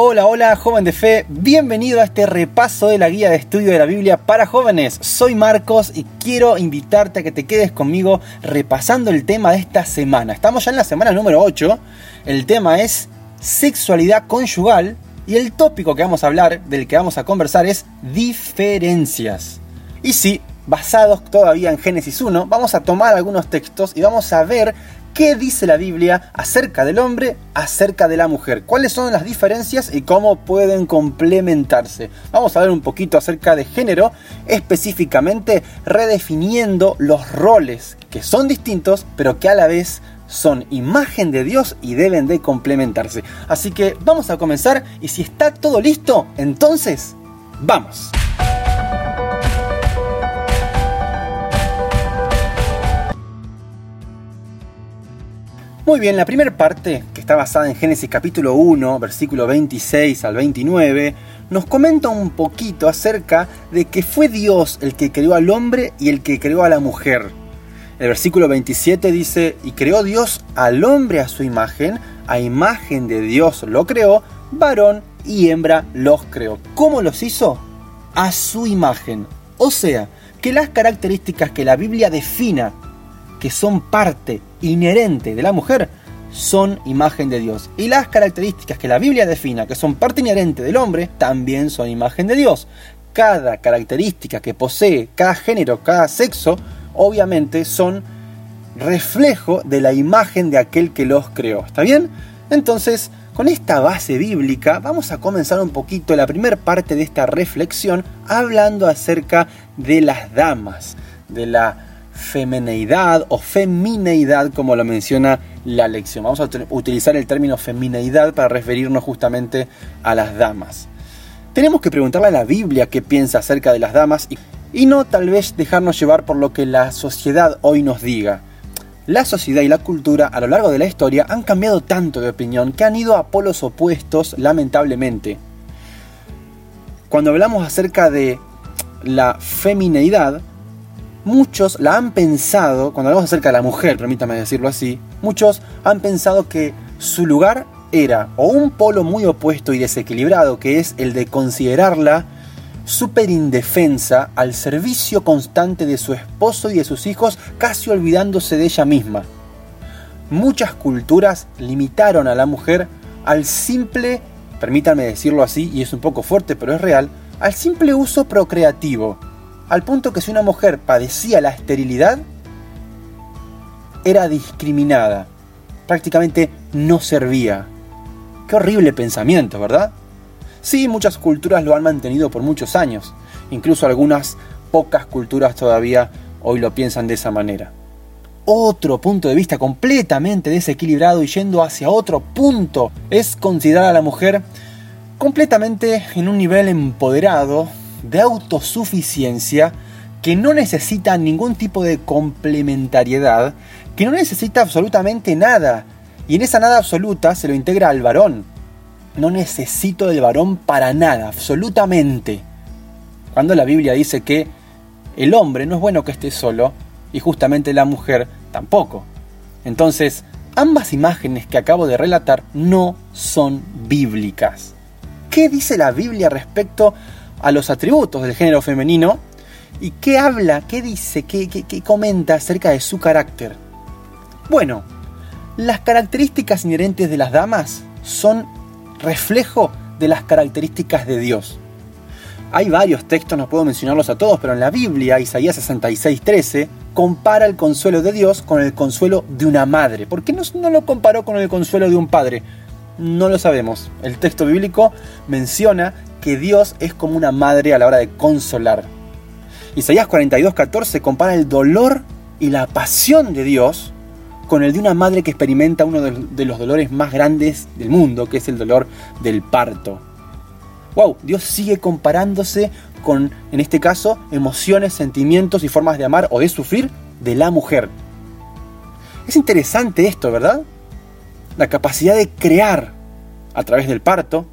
Hola, hola, joven de fe, bienvenido a este repaso de la guía de estudio de la Biblia para jóvenes. Soy Marcos y quiero invitarte a que te quedes conmigo repasando el tema de esta semana. Estamos ya en la semana número 8, el tema es sexualidad conyugal y el tópico que vamos a hablar, del que vamos a conversar es diferencias. Y sí, basados todavía en Génesis 1, vamos a tomar algunos textos y vamos a ver ¿Qué dice la Biblia acerca del hombre, acerca de la mujer? ¿Cuáles son las diferencias y cómo pueden complementarse? Vamos a ver un poquito acerca de género, específicamente redefiniendo los roles que son distintos, pero que a la vez son imagen de Dios y deben de complementarse. Así que vamos a comenzar y si está todo listo, entonces, vamos. Muy bien, la primera parte, que está basada en Génesis capítulo 1, versículo 26 al 29, nos comenta un poquito acerca de que fue Dios el que creó al hombre y el que creó a la mujer. El versículo 27 dice, y creó Dios al hombre a su imagen, a imagen de Dios lo creó, varón y hembra los creó. ¿Cómo los hizo? A su imagen. O sea, que las características que la Biblia defina que son parte inherente de la mujer, son imagen de Dios. Y las características que la Biblia defina que son parte inherente del hombre, también son imagen de Dios. Cada característica que posee cada género, cada sexo, obviamente son reflejo de la imagen de aquel que los creó. ¿Está bien? Entonces, con esta base bíblica, vamos a comenzar un poquito la primera parte de esta reflexión hablando acerca de las damas, de la femineidad o femineidad como lo menciona la lección. Vamos a utilizar el término femineidad para referirnos justamente a las damas. Tenemos que preguntarle a la Biblia qué piensa acerca de las damas y, no tal vez dejarnos llevar por lo que la sociedad hoy nos diga. La sociedad y la cultura a lo largo de la historia han cambiado tanto de opinión que han ido a polos opuestos lamentablemente. Cuando hablamos acerca de la femineidad, muchos la han pensado, cuando hablamos acerca de la mujer, permítame decirlo así, muchos han pensado que su lugar era o un polo muy opuesto y desequilibrado, que es el de considerarla súper indefensa al servicio constante de su esposo y de sus hijos, casi olvidándose de ella misma. Muchas culturas limitaron a la mujer al simple, permítanme decirlo así, y es un poco fuerte, pero es real, al simple uso procreativo al punto que si una mujer padecía la esterilidad, era discriminada, prácticamente no servía. Qué horrible pensamiento, ¿verdad? Sí, muchas culturas lo han mantenido por muchos años, incluso algunas pocas culturas todavía hoy lo piensan de esa manera. Otro punto de vista completamente desequilibrado y yendo hacia otro punto es considerar a la mujer completamente en un nivel empoderado de autosuficiencia que no necesita ningún tipo de complementariedad, que no necesita absolutamente nada. Y en esa nada absoluta se lo integra al varón. No necesito del varón para nada, absolutamente. Cuando la Biblia dice que el hombre no es bueno que esté solo y justamente la mujer tampoco. Entonces, ambas imágenes que acabo de relatar no son bíblicas. ¿Qué dice la Biblia respecto a los atributos del género femenino y qué habla, qué dice, qué, qué, comenta acerca de su carácter. Bueno, las características inherentes de las damas son reflejo de las características de Dios. Hay varios textos, no puedo mencionarlos a todos, pero en la Biblia, Isaías 66:13, compara el consuelo de Dios con el consuelo de una madre. ¿Por qué no, no lo comparó con el consuelo de un padre? No lo sabemos. El texto bíblico menciona que Dios es como una madre a la hora de consolar. Isaías 42:14 compara el dolor y la pasión de Dios con el de una madre que experimenta uno de los dolores más grandes del mundo, que es el dolor del parto. Wow, Dios sigue comparándose con, en este caso, emociones, sentimientos y formas de amar o de sufrir de la mujer. Es interesante esto, ¿verdad? La capacidad de crear a través del parto,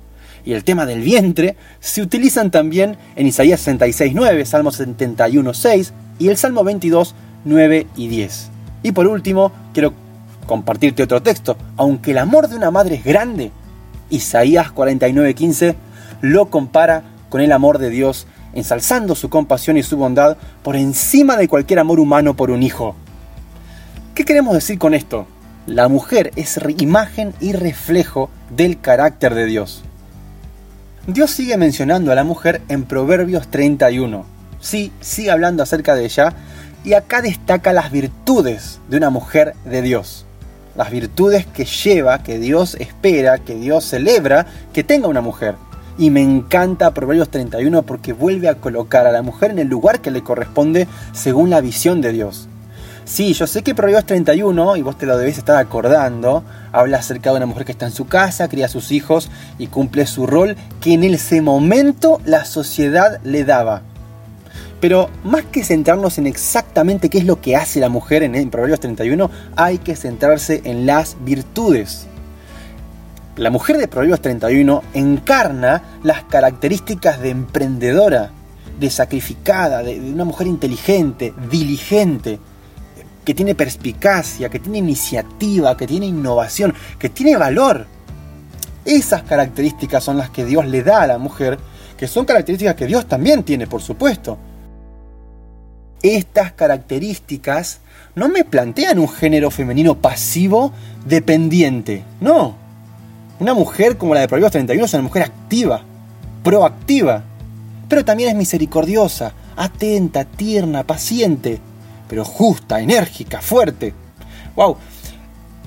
y el tema del vientre se utilizan también en Isaías 66, 9, Salmo 71, 6 y el Salmo 22, 9 y 10. Y por último, quiero compartirte otro texto. Aunque el amor de una madre es grande, Isaías 49:15 lo compara con el amor de Dios, ensalzando su compasión y su bondad por encima de cualquier amor humano por un hijo. ¿Qué queremos decir con esto? La mujer es imagen y reflejo del carácter de Dios. Dios sigue mencionando a la mujer en Proverbios 31. Sí, sigue hablando acerca de ella y acá destaca las virtudes de una mujer de Dios. Las virtudes que lleva, que Dios espera, que Dios celebra que tenga una mujer. Y me encanta Proverbios 31 porque vuelve a colocar a la mujer en el lugar que le corresponde según la visión de Dios. Sí, yo sé que Proverbios 31, y vos te lo debes estar acordando, habla acerca de una mujer que está en su casa, cría a sus hijos y cumple su rol que en ese momento la sociedad le daba. Pero más que centrarnos en exactamente qué es lo que hace la mujer en, en Proverbios 31, hay que centrarse en las virtudes. La mujer de Proverbios 31 encarna las características de emprendedora, de sacrificada, de una mujer inteligente, diligente, que tiene perspicacia, que tiene iniciativa, que tiene innovación, que tiene valor. Esas características son las que Dios le da a la mujer, que son características que Dios también tiene, por supuesto. Estas características no me plantean un género femenino pasivo dependiente, no. Una mujer como la de Proverbios 31 es una mujer activa, proactiva, pero también es misericordiosa, atenta, tierna, paciente, pero justa, enérgica, fuerte. ¡Wow!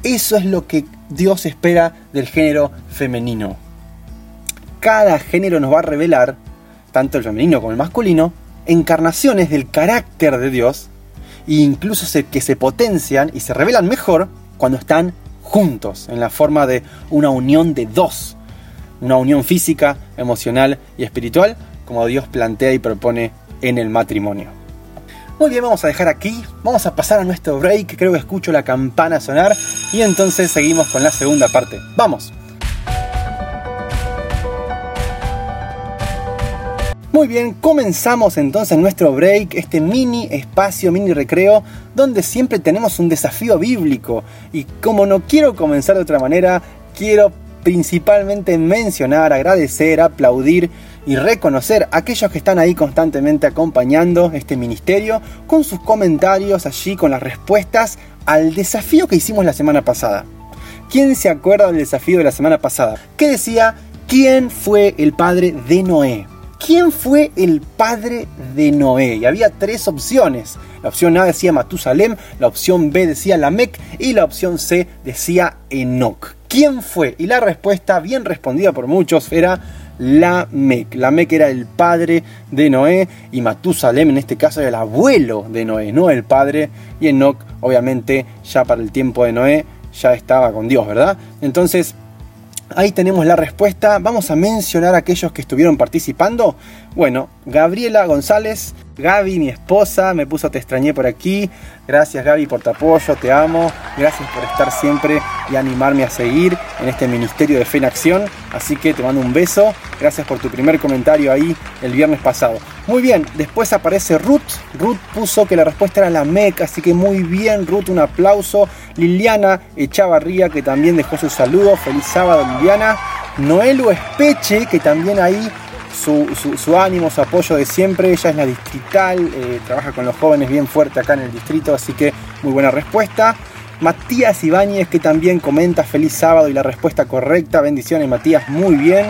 Eso es lo que Dios espera del género femenino. Cada género nos va a revelar, tanto el femenino como el masculino, encarnaciones del carácter de Dios e incluso que se potencian y se revelan mejor cuando están juntos, en la forma de una unión de dos, una unión física, emocional y espiritual, como Dios plantea y propone en el matrimonio. Muy bien, vamos a dejar aquí, vamos a pasar a nuestro break, creo que escucho la campana sonar y entonces seguimos con la segunda parte. ¡Vamos! Muy bien, comenzamos entonces nuestro break, este mini espacio, mini recreo, donde siempre tenemos un desafío bíblico. Y como no quiero comenzar de otra manera, quiero principalmente mencionar, agradecer, aplaudir y reconocer a aquellos que están ahí constantemente acompañando este ministerio con sus comentarios allí, con las respuestas al desafío que hicimos la semana pasada. ¿Quién se acuerda del desafío de la semana pasada? Que decía, ¿quién fue el padre de Noé? ¿Quién fue el padre de Noé? Y había tres opciones. La opción A decía Matusalem, la opción B decía Lamec y la opción C decía Enoch. ¿Quién fue? Y la respuesta, bien respondida por muchos, era Lamec. Lamec era el padre de Noé y Matusalem en este caso era el abuelo de Noé, no el padre. Y Enoch, obviamente, ya para el tiempo de Noé, ya estaba con Dios, ¿verdad? Entonces, Ahí tenemos la respuesta. Vamos a mencionar a aquellos que estuvieron participando. Bueno, Gabriela González, Gaby, mi esposa, me puso te extrañé por aquí. Gracias Gaby por tu apoyo, te amo. Gracias por estar siempre y animarme a seguir en este ministerio de fe en acción. Así que te mando un beso. Gracias por tu primer comentario ahí el viernes pasado. Muy bien, después aparece Ruth. Ruth puso que la respuesta era la MEC, así que muy bien Ruth, un aplauso. Liliana Echavarría que también dejó su saludo. Feliz sábado Liliana. Noelu Espeche que también ahí su, ánimo, su apoyo de siempre. Ella es la distrital, eh, trabaja con los jóvenes bien fuerte acá en el distrito, así que muy buena respuesta. Matías Ibáñez que también comenta feliz sábado y la respuesta correcta. Bendiciones Matías, muy bien.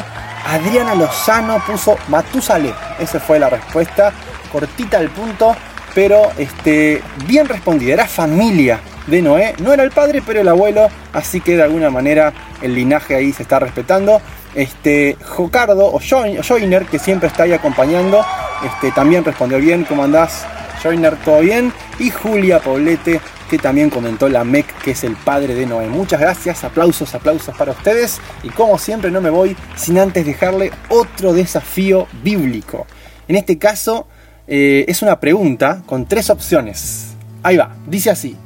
Adriana Lozano puso Matusale. Esa fue la respuesta. Cortita al punto, pero este, bien respondida. Era familia de Noé. No era el padre, pero el abuelo. Así que de alguna manera el linaje ahí se está respetando. Este, Jocardo o Joiner, que siempre está ahí acompañando, este, también respondió bien. ¿Cómo andás, Joiner? ¿Todo bien? Y Julia Poblete, que también comentó la MEC, que es el padre de Noé. Muchas gracias, aplausos, aplausos para ustedes. Y como siempre, no me voy sin antes dejarle otro desafío bíblico. En este caso, eh, es una pregunta con tres opciones. Ahí va, dice así.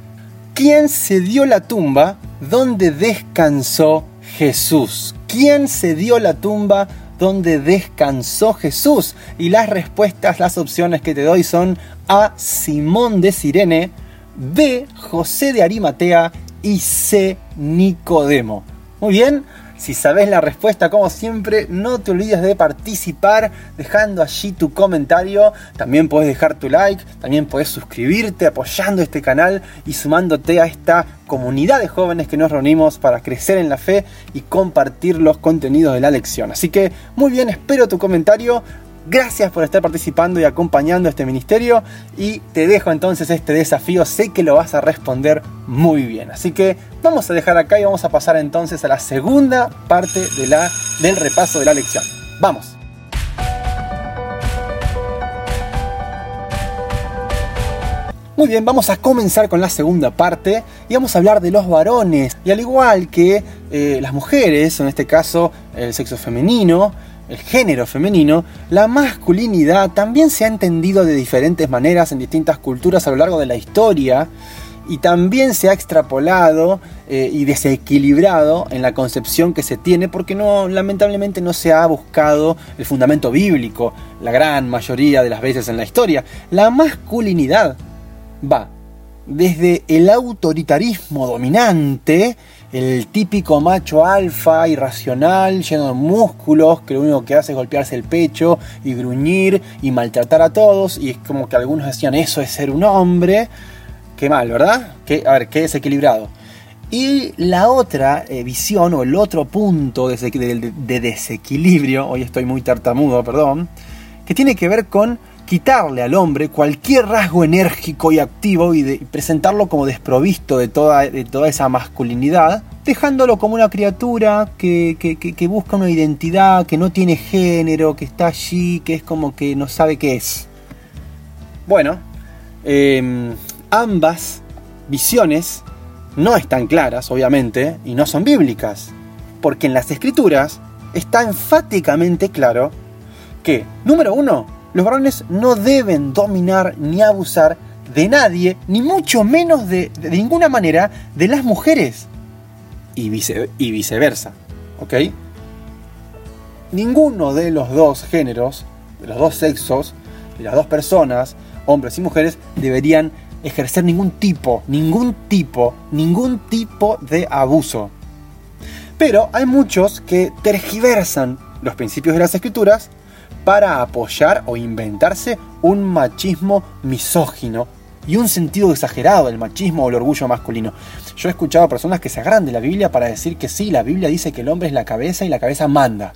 ¿Quién se dio la tumba donde descansó Jesús? ¿Quién se dio la tumba donde descansó Jesús? Y las respuestas, las opciones que te doy son A. Simón de Sirene, B. José de Arimatea y C. Nicodemo. Muy bien, Si sabes la respuesta, como siempre, no te olvides de participar dejando allí tu comentario. También puedes dejar tu like, también puedes suscribirte apoyando este canal y sumándote a esta comunidad de jóvenes que nos reunimos para crecer en la fe y compartir los contenidos de la lección. Así que muy bien, espero tu comentario. Gracias por estar participando y acompañando este ministerio y te dejo entonces este desafío, sé que lo vas a responder muy bien. Así que vamos a dejar acá y vamos a pasar entonces a la segunda parte de la, del repaso de la lección. Vamos. Muy bien, vamos a comenzar con la segunda parte y vamos a hablar de los varones. Y al igual que eh, las mujeres, en este caso el sexo femenino, el género femenino, la masculinidad también se ha entendido de diferentes maneras en distintas culturas a lo largo de la historia y también se ha extrapolado eh, y desequilibrado en la concepción que se tiene porque no lamentablemente no se ha buscado el fundamento bíblico la gran mayoría de las veces en la historia. La masculinidad va desde el autoritarismo dominante el típico macho alfa, irracional, lleno de músculos, que lo único que hace es golpearse el pecho y gruñir y maltratar a todos. Y es como que algunos decían, eso es ser un hombre. Qué mal, ¿verdad? Qué, a ver, qué desequilibrado. Y la otra eh, visión o el otro punto de, de desequilibrio, hoy estoy muy tartamudo, perdón, que tiene que ver con quitarle al hombre cualquier rasgo enérgico y activo y, presentarlo como desprovisto de toda, de toda, esa masculinidad, dejándolo como una criatura que, busca una identidad, que no tiene género, que está allí, que es como que no sabe qué es. Bueno, em, ambas visiones no están claras, obviamente, y no son bíblicas, porque en las escrituras está enfáticamente claro que, número uno, los varones no deben dominar ni abusar de nadie, ni mucho menos de, ninguna manera de las mujeres. Y, y viceversa. ¿Ok? Ninguno de los dos géneros, de los dos sexos, de las dos personas, hombres y mujeres, deberían ejercer ningún tipo, ningún tipo, ningún tipo de abuso. Pero hay muchos que tergiversan los principios de las escrituras para apoyar o inventarse un machismo misógino y un sentido exagerado del machismo o el orgullo masculino. Yo he escuchado a personas que se agarran de la Biblia para decir que sí, la Biblia dice que el hombre es la cabeza y la cabeza manda.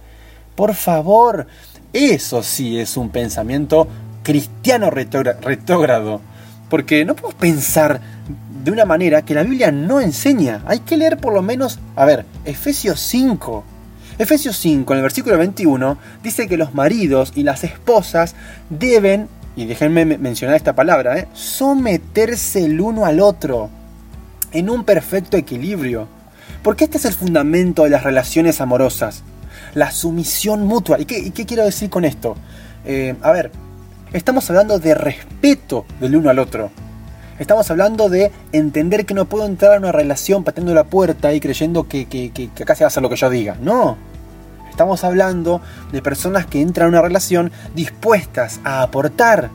Por favor, eso sí es un pensamiento cristiano retrógrado. Porque no podemos pensar de una manera que la Biblia no enseña. Hay que leer por lo menos, a ver, Efesios 5 Efesios 5, en el versículo 21, dice que los maridos y las esposas deben, y déjenme mencionar esta palabra, ¿eh? someterse el uno al otro en un perfecto equilibrio. Porque este es el fundamento de las relaciones amorosas, la sumisión mutua. ¿Y qué, quiero decir con esto? Eh, a ver, estamos hablando de respeto del uno al otro. Estamos hablando de entender que no puedo entrar a una relación pateando la puerta y creyendo que, que, acá se va a hacer lo que yo diga. No. Estamos hablando de personas que entran a una relación dispuestas a aportar,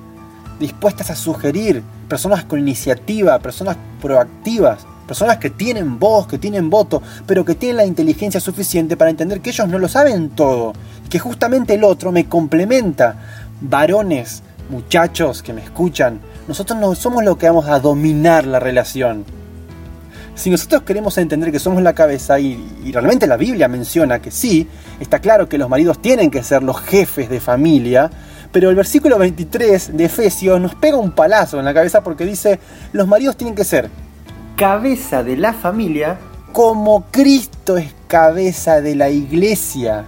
dispuestas a sugerir, personas con iniciativa, personas proactivas, personas que tienen voz, que tienen voto, pero que tienen la inteligencia suficiente para entender que ellos no lo saben todo, que justamente el otro me complementa. Varones, muchachos que me escuchan, nosotros no somos los que vamos a dominar la relación. Si nosotros queremos entender que somos la cabeza, y, realmente la Biblia menciona que sí, está claro que los maridos tienen que ser los jefes de familia, pero el versículo 23 de Efesios nos pega un palazo en la cabeza porque dice, los maridos tienen que ser cabeza de la familia como Cristo es cabeza de la iglesia.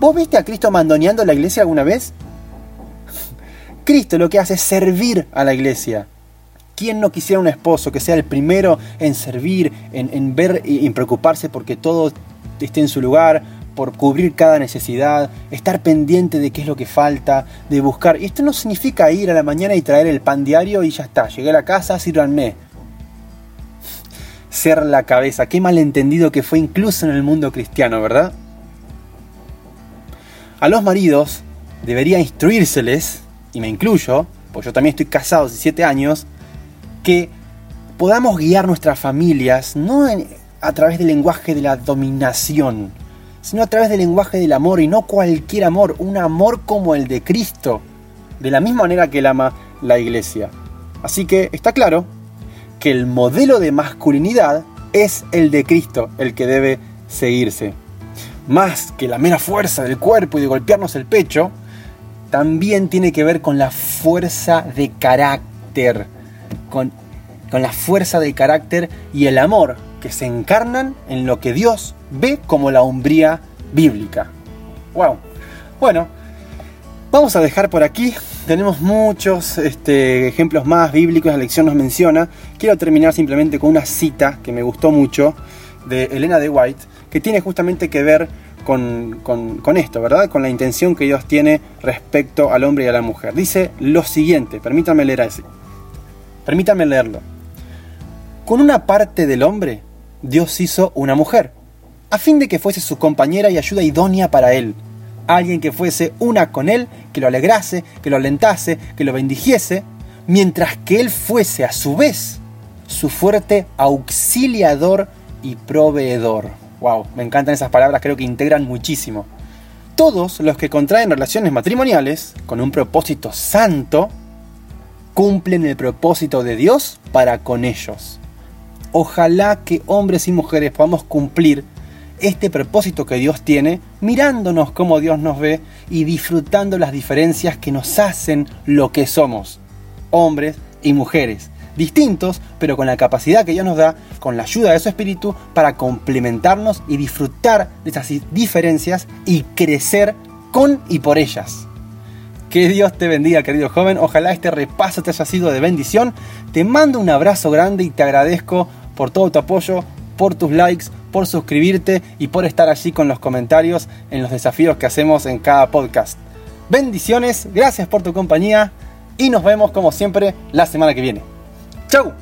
¿Vos viste a Cristo mandoneando la iglesia alguna vez? Cristo lo que hace es servir a la iglesia. ¿Quién no quisiera un esposo que sea el primero en servir, en, ver y en preocuparse porque todo esté en su lugar, por cubrir cada necesidad, estar pendiente de qué es lo que falta, de buscar? Y esto no significa ir a la mañana y traer el pan diario y ya está, llegué a la casa, sírvanme. Ser la cabeza, qué malentendido que fue incluso en el mundo cristiano, ¿verdad? A los maridos debería instruírseles y me incluyo, pues yo también estoy casado hace 7 años, que podamos guiar nuestras familias no a través del lenguaje de la dominación, sino a través del lenguaje del amor y no cualquier amor, un amor como el de Cristo, de la misma manera que él ama la iglesia. Así que está claro que el modelo de masculinidad es el de Cristo, el que debe seguirse. Más que la mera fuerza del cuerpo y de golpearnos el pecho, también tiene que ver con la fuerza de carácter, con, con la fuerza de carácter y el amor que se encarnan en lo que Dios ve como la hombría bíblica. ¡Wow! Bueno, vamos a dejar por aquí. Tenemos muchos este, ejemplos más bíblicos, la lección nos menciona. Quiero terminar simplemente con una cita que me gustó mucho de Elena de White, que tiene justamente que ver con, con, esto, ¿verdad? Con la intención que Dios tiene respecto al hombre y a la mujer. Dice lo siguiente, permítanme leer así. Permítanme leerlo. Con una parte del hombre, Dios hizo una mujer, a fin de que fuese su compañera y ayuda idónea para él. Alguien que fuese una con él, que lo alegrase, que lo alentase, que lo bendijese, mientras que él fuese a su vez su fuerte auxiliador y proveedor. Wow, me encantan esas palabras, creo que integran muchísimo. Todos los que contraen relaciones matrimoniales con un propósito santo cumplen el propósito de Dios para con ellos. Ojalá que hombres y mujeres podamos cumplir este propósito que Dios tiene, mirándonos como Dios nos ve y disfrutando las diferencias que nos hacen lo que somos, hombres y mujeres, distintos, pero con la capacidad que Dios nos da, con la ayuda de su Espíritu, para complementarnos y disfrutar de esas diferencias y crecer con y por ellas. Que Dios te bendiga, querido joven. Ojalá este repaso te haya sido de bendición. Te mando un abrazo grande y te agradezco por todo tu apoyo, por tus likes, por suscribirte y por estar allí con los comentarios en los desafíos que hacemos en cada podcast. Bendiciones, gracias por tu compañía y nos vemos como siempre la semana que viene. ¡Chau!